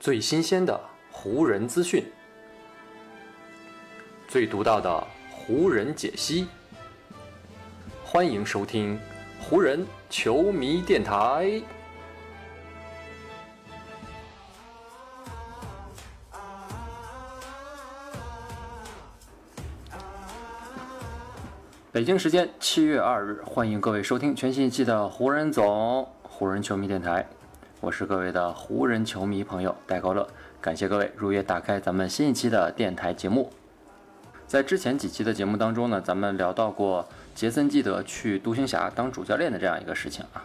最新鲜的湖人资讯，最独到的湖人解析。欢迎收听湖人球迷电台。北京时间七月二日，欢迎各位收听全新一期的湖人总湖人球迷电台。我是各位的湖人球迷朋友戴高乐，感谢各位如约打开咱们新一期的电台节目。在之前几期的节目当中呢，咱们聊到过杰森基德去独行侠当主教练的这样一个事情啊。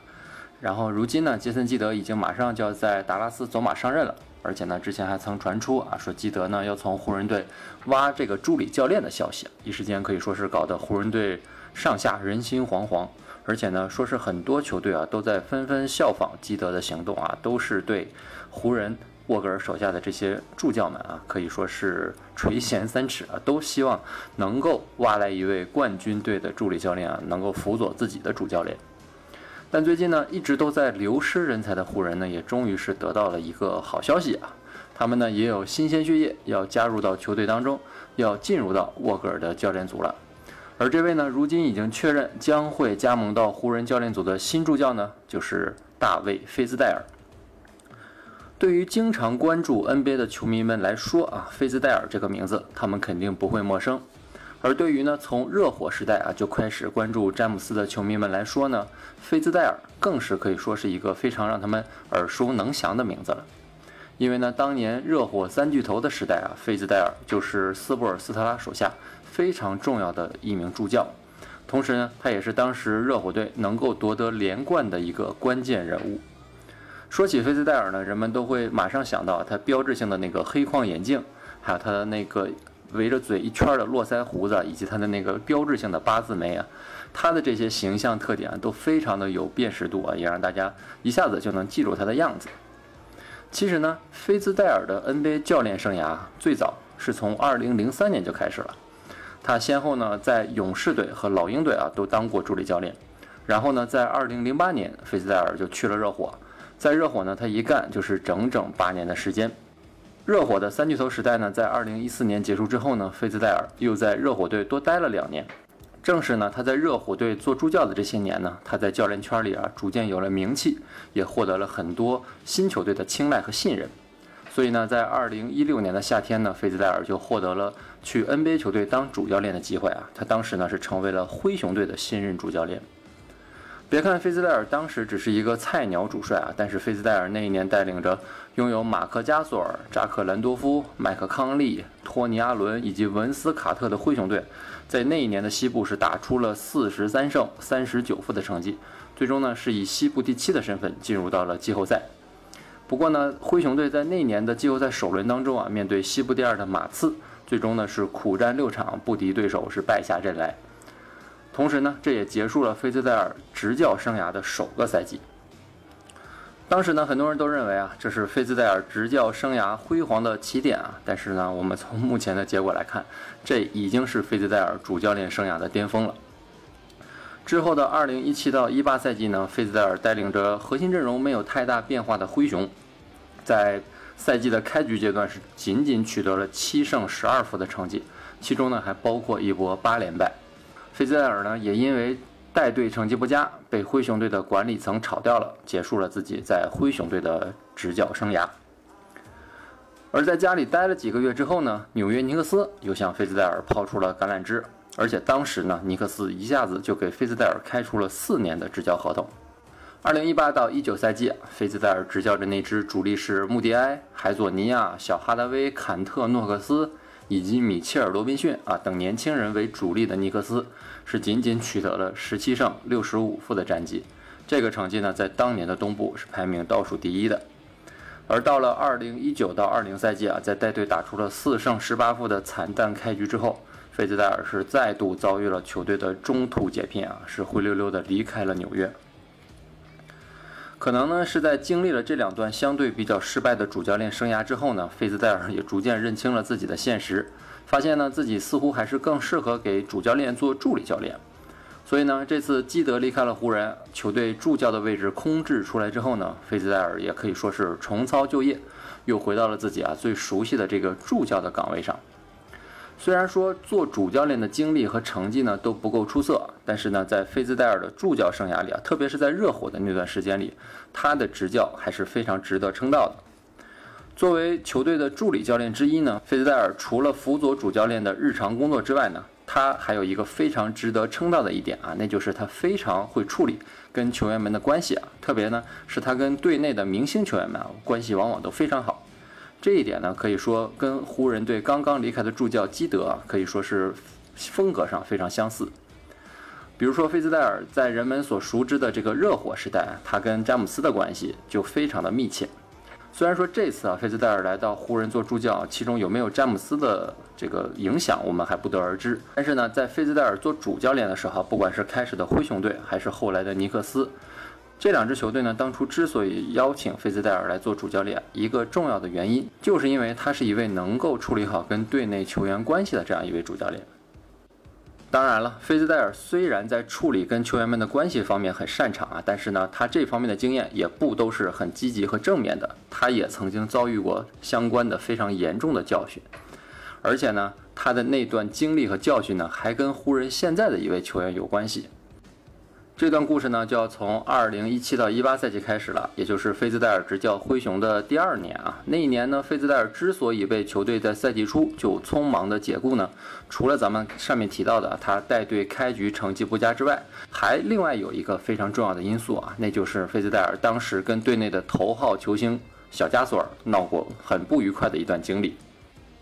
然后如今呢，杰森基德已经马上就要在达拉斯走马上任了。而且呢，之前还曾传出啊，说基德呢要从湖人队挖这个助理教练的消息，一时间可以说是搞得湖人队上下人心惶惶。而且呢，说是很多球队啊都在纷纷效仿基德的行动啊，都是对湖人沃格尔手下的这些助教们啊，可以说是垂涎三尺啊，都希望能够挖来一位冠军队的助理教练啊，能够辅佐自己的主教练。但最近呢，一直都在流失人才的湖人呢，也终于是得到了一个好消息啊！他们呢也有新鲜血液要加入到球队当中，要进入到沃格尔的教练组了。而这位呢，如今已经确认将会加盟到湖人教练组的新助教呢，就是大卫·菲兹戴尔。对于经常关注 NBA 的球迷们来说啊，菲兹戴尔这个名字他们肯定不会陌生。而对于呢，从热火时代啊就开始关注詹姆斯的球迷们来说呢，菲兹戴尔更是可以说是一个非常让他们耳熟能详的名字了。因为呢，当年热火三巨头的时代啊，菲兹戴尔就是斯波尔斯特拉手下非常重要的一名助教，同时呢，他也是当时热火队能够夺得连冠的一个关键人物。说起菲兹戴尔呢，人们都会马上想到他标志性的那个黑框眼镜，还有他的那个。围着嘴一圈的络腮胡子，以及他的那个标志性的八字眉啊，他的这些形象特点都非常的有辨识度啊，也让大家一下子就能记住他的样子。其实呢，菲兹戴尔的 NBA 教练生涯最早是从2003年就开始了，他先后呢在勇士队和老鹰队啊都当过助理教练，然后呢在2008年，费兹戴尔就去了热火，在热火呢他一干就是整整八年的时间。热火的三巨头时代呢，在二零一四年结束之后呢，费兹戴尔又在热火队多待了两年。正是呢，他在热火队做助教的这些年呢，他在教练圈里啊，逐渐有了名气，也获得了很多新球队的青睐和信任。所以呢，在二零一六年的夏天呢，菲兹戴尔就获得了去 NBA 球队当主教练的机会啊。他当时呢，是成为了灰熊队的新任主教练。别看菲兹戴尔当时只是一个菜鸟主帅啊，但是菲兹戴尔那一年带领着拥有马克加索尔、扎克兰多夫、麦克康利、托尼阿伦以及文斯卡特的灰熊队，在那一年的西部是打出了四十三胜三十九负的成绩，最终呢是以西部第七的身份进入到了季后赛。不过呢，灰熊队在那年的季后赛首轮当中啊，面对西部第二的马刺，最终呢是苦战六场不敌对手，是败下阵来。同时呢，这也结束了菲兹戴尔执教生涯的首个赛季。当时呢，很多人都认为啊，这是菲兹戴尔执教生涯辉煌的起点啊。但是呢，我们从目前的结果来看，这已经是菲兹戴尔主教练生涯的巅峰了。之后的2017到18赛季呢，费兹戴尔带领着核心阵容没有太大变化的灰熊，在赛季的开局阶段是仅仅取得了七胜十二负的成绩，其中呢还包括一波八连败。费兹戴尔呢，也因为带队成绩不佳，被灰熊队的管理层炒掉了，结束了自己在灰熊队的执教生涯。而在家里待了几个月之后呢，纽约尼克斯又向费兹戴尔抛出了橄榄枝，而且当时呢，尼克斯一下子就给菲兹戴尔开出了四年的执教合同。二零一八到一九赛季，菲兹戴尔执教的那支主力是穆迪埃、海佐尼亚、小哈达威、坎特、诺克斯。以及米切尔·罗宾逊啊等年轻人为主力的尼克斯，是仅仅取得了十七胜六十五负的战绩，这个成绩呢，在当年的东部是排名倒数第一的。而到了二零一九到二零赛季啊，在带队打出了四胜十八负的惨淡开局之后，费兹戴尔是再度遭遇了球队的中途解聘啊，是灰溜溜的离开了纽约。可能呢是在经历了这两段相对比较失败的主教练生涯之后呢，费兹戴尔也逐渐认清了自己的现实，发现呢自己似乎还是更适合给主教练做助理教练。所以呢，这次基德离开了湖人，球队助教的位置空置出来之后呢，费兹戴尔也可以说是重操旧业，又回到了自己啊最熟悉的这个助教的岗位上。虽然说做主教练的经历和成绩呢都不够出色，但是呢，在菲兹戴尔的助教生涯里啊，特别是在热火的那段时间里，他的执教还是非常值得称道的。作为球队的助理教练之一呢，菲兹戴尔除了辅佐主教练的日常工作之外呢，他还有一个非常值得称道的一点啊，那就是他非常会处理跟球员们的关系啊，特别呢是他跟队内的明星球员们啊关系往往都非常好。这一点呢，可以说跟湖人队刚刚离开的助教基德啊，可以说是风格上非常相似。比如说，菲兹戴尔在人们所熟知的这个热火时代，他跟詹姆斯的关系就非常的密切。虽然说这次啊，菲兹戴尔来到湖人做助教，其中有没有詹姆斯的这个影响，我们还不得而知。但是呢，在菲兹戴尔做主教练的时候，不管是开始的灰熊队，还是后来的尼克斯。这两支球队呢，当初之所以邀请菲兹戴尔来做主教练，一个重要的原因，就是因为他是一位能够处理好跟队内球员关系的这样一位主教练。当然了，菲兹戴尔虽然在处理跟球员们的关系方面很擅长啊，但是呢，他这方面的经验也不都是很积极和正面的。他也曾经遭遇过相关的非常严重的教训，而且呢，他的那段经历和教训呢，还跟湖人现在的一位球员有关系。这段故事呢，就要从二零一七到一八赛季开始了，也就是菲兹戴尔执教灰熊的第二年啊。那一年呢，菲兹戴尔之所以被球队在赛季初就匆忙的解雇呢，除了咱们上面提到的他带队开局成绩不佳之外，还另外有一个非常重要的因素啊，那就是菲兹戴尔当时跟队内的头号球星小加索尔闹过很不愉快的一段经历。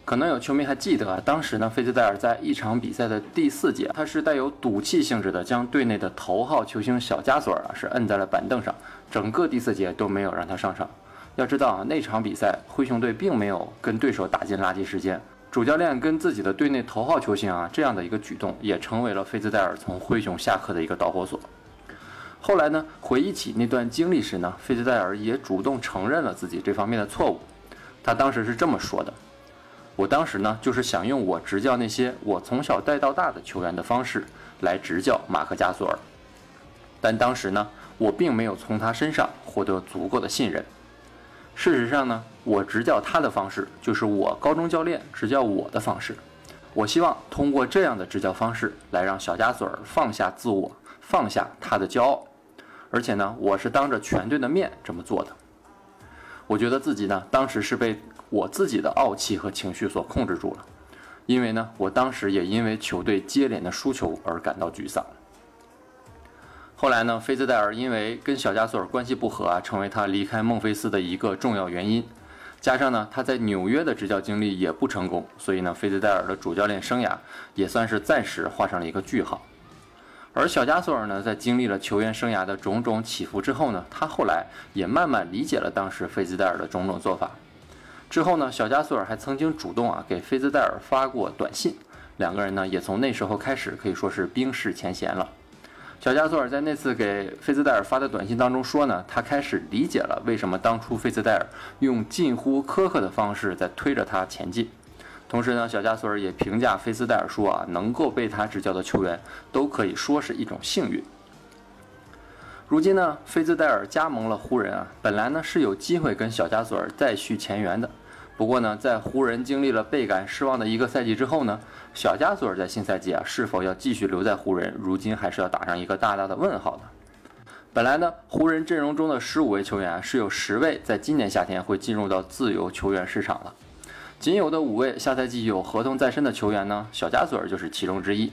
可能有球迷还记得啊，当时呢，菲兹戴尔在一场比赛的第四节，他是带有赌气性质的，将队内的头号球星小加索尔啊是摁在了板凳上，整个第四节都没有让他上场。要知道啊，那场比赛灰熊队并没有跟对手打进垃圾时间，主教练跟自己的队内头号球星啊这样的一个举动，也成为了菲兹戴尔从灰熊下课的一个导火索。后来呢，回忆起那段经历时呢，菲兹戴尔也主动承认了自己这方面的错误，他当时是这么说的。我当时呢，就是想用我执教那些我从小带到大的球员的方式来执教马克加索尔，但当时呢，我并没有从他身上获得足够的信任。事实上呢，我执教他的方式就是我高中教练执教我的方式。我希望通过这样的执教方式来让小加索尔放下自我，放下他的骄傲。而且呢，我是当着全队的面这么做的。我觉得自己呢，当时是被。我自己的傲气和情绪所控制住了，因为呢，我当时也因为球队接连的输球而感到沮丧。后来呢，菲兹戴尔因为跟小加索尔关系不和啊，成为他离开孟菲斯的一个重要原因。加上呢，他在纽约的执教经历也不成功，所以呢，菲兹戴尔的主教练生涯也算是暂时画上了一个句号。而小加索尔呢，在经历了球员生涯的种种起伏之后呢，他后来也慢慢理解了当时菲兹戴尔的种种做法。之后呢，小加索尔还曾经主动啊给菲兹戴尔发过短信，两个人呢也从那时候开始可以说是冰释前嫌了。小加索尔在那次给菲兹戴尔发的短信当中说呢，他开始理解了为什么当初菲兹戴尔用近乎苛刻的方式在推着他前进。同时呢，小加索尔也评价菲兹戴尔说啊，能够被他执教的球员都可以说是一种幸运。如今呢，菲兹戴尔加盟了湖人啊，本来呢是有机会跟小加索尔再续前缘的。不过呢，在湖人经历了倍感失望的一个赛季之后呢，小加索尔在新赛季啊是否要继续留在湖人，如今还是要打上一个大大的问号的。本来呢，湖人阵容中的十五位球员啊，是有十位在今年夏天会进入到自由球员市场了，仅有的五位下赛季有合同在身的球员呢，小加索尔就是其中之一。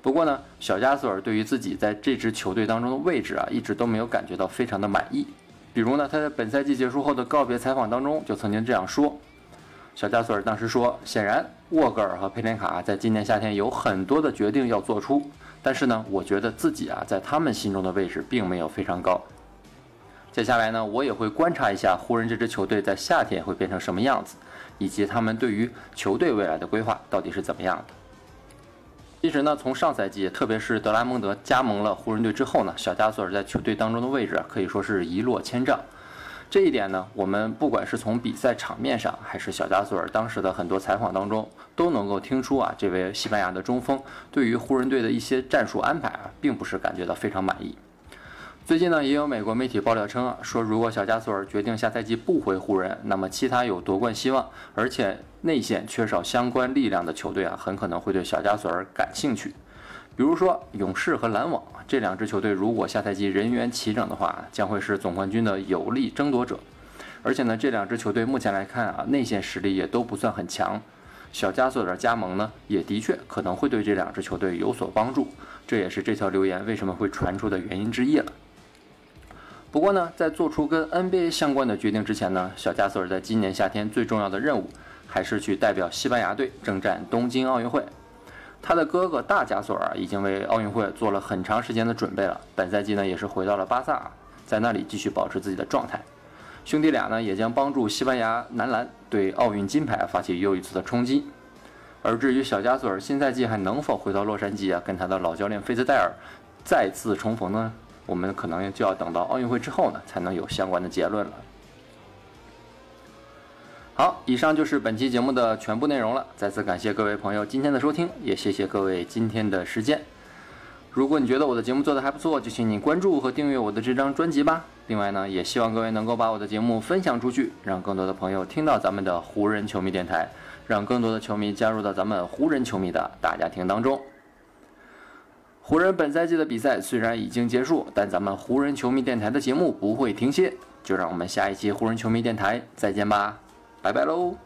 不过呢，小加索尔对于自己在这支球队当中的位置啊，一直都没有感觉到非常的满意。比如呢，他在本赛季结束后的告别采访当中就曾经这样说：“小加索尔当时说，显然沃格尔和佩林卡在今年夏天有很多的决定要做出，但是呢，我觉得自己啊在他们心中的位置并没有非常高。接下来呢，我也会观察一下湖人这支球队在夏天会变成什么样子，以及他们对于球队未来的规划到底是怎么样的。”其实呢，从上赛季，特别是德拉蒙德加盟了湖人队之后呢，小加索尔在球队当中的位置可以说是一落千丈。这一点呢，我们不管是从比赛场面上，还是小加索尔当时的很多采访当中，都能够听出啊，这位西班牙的中锋对于湖人队的一些战术安排啊，并不是感觉到非常满意。最近呢，也有美国媒体爆料称啊，说如果小加索尔决定下赛季不回湖人，那么其他有夺冠希望，而且内线缺少相关力量的球队啊，很可能会对小加索尔感兴趣。比如说勇士和篮网这两支球队，如果下赛季人员齐整的话，将会是总冠军的有力争夺者。而且呢，这两支球队目前来看啊，内线实力也都不算很强。小加索尔加盟呢，也的确可能会对这两支球队有所帮助。这也是这条留言为什么会传出的原因之一了。不过呢，在做出跟 NBA 相关的决定之前呢，小加索尔在今年夏天最重要的任务，还是去代表西班牙队征战东京奥运会。他的哥哥大加索尔已经为奥运会做了很长时间的准备了，本赛季呢也是回到了巴萨，在那里继续保持自己的状态。兄弟俩呢也将帮助西班牙男篮对奥运金牌发起又一次的冲击。而至于小加索尔新赛季还能否回到洛杉矶啊，跟他的老教练费兹戴尔再次重逢呢？我们可能就要等到奥运会之后呢，才能有相关的结论了。好，以上就是本期节目的全部内容了。再次感谢各位朋友今天的收听，也谢谢各位今天的时间。如果你觉得我的节目做得还不错，就请你关注和订阅我的这张专辑吧。另外呢，也希望各位能够把我的节目分享出去，让更多的朋友听到咱们的湖人球迷电台，让更多的球迷加入到咱们湖人球迷的大家庭当中。湖人本赛季的比赛虽然已经结束，但咱们湖人球迷电台的节目不会停歇。就让我们下一期湖人球迷电台再见吧。拜拜喽。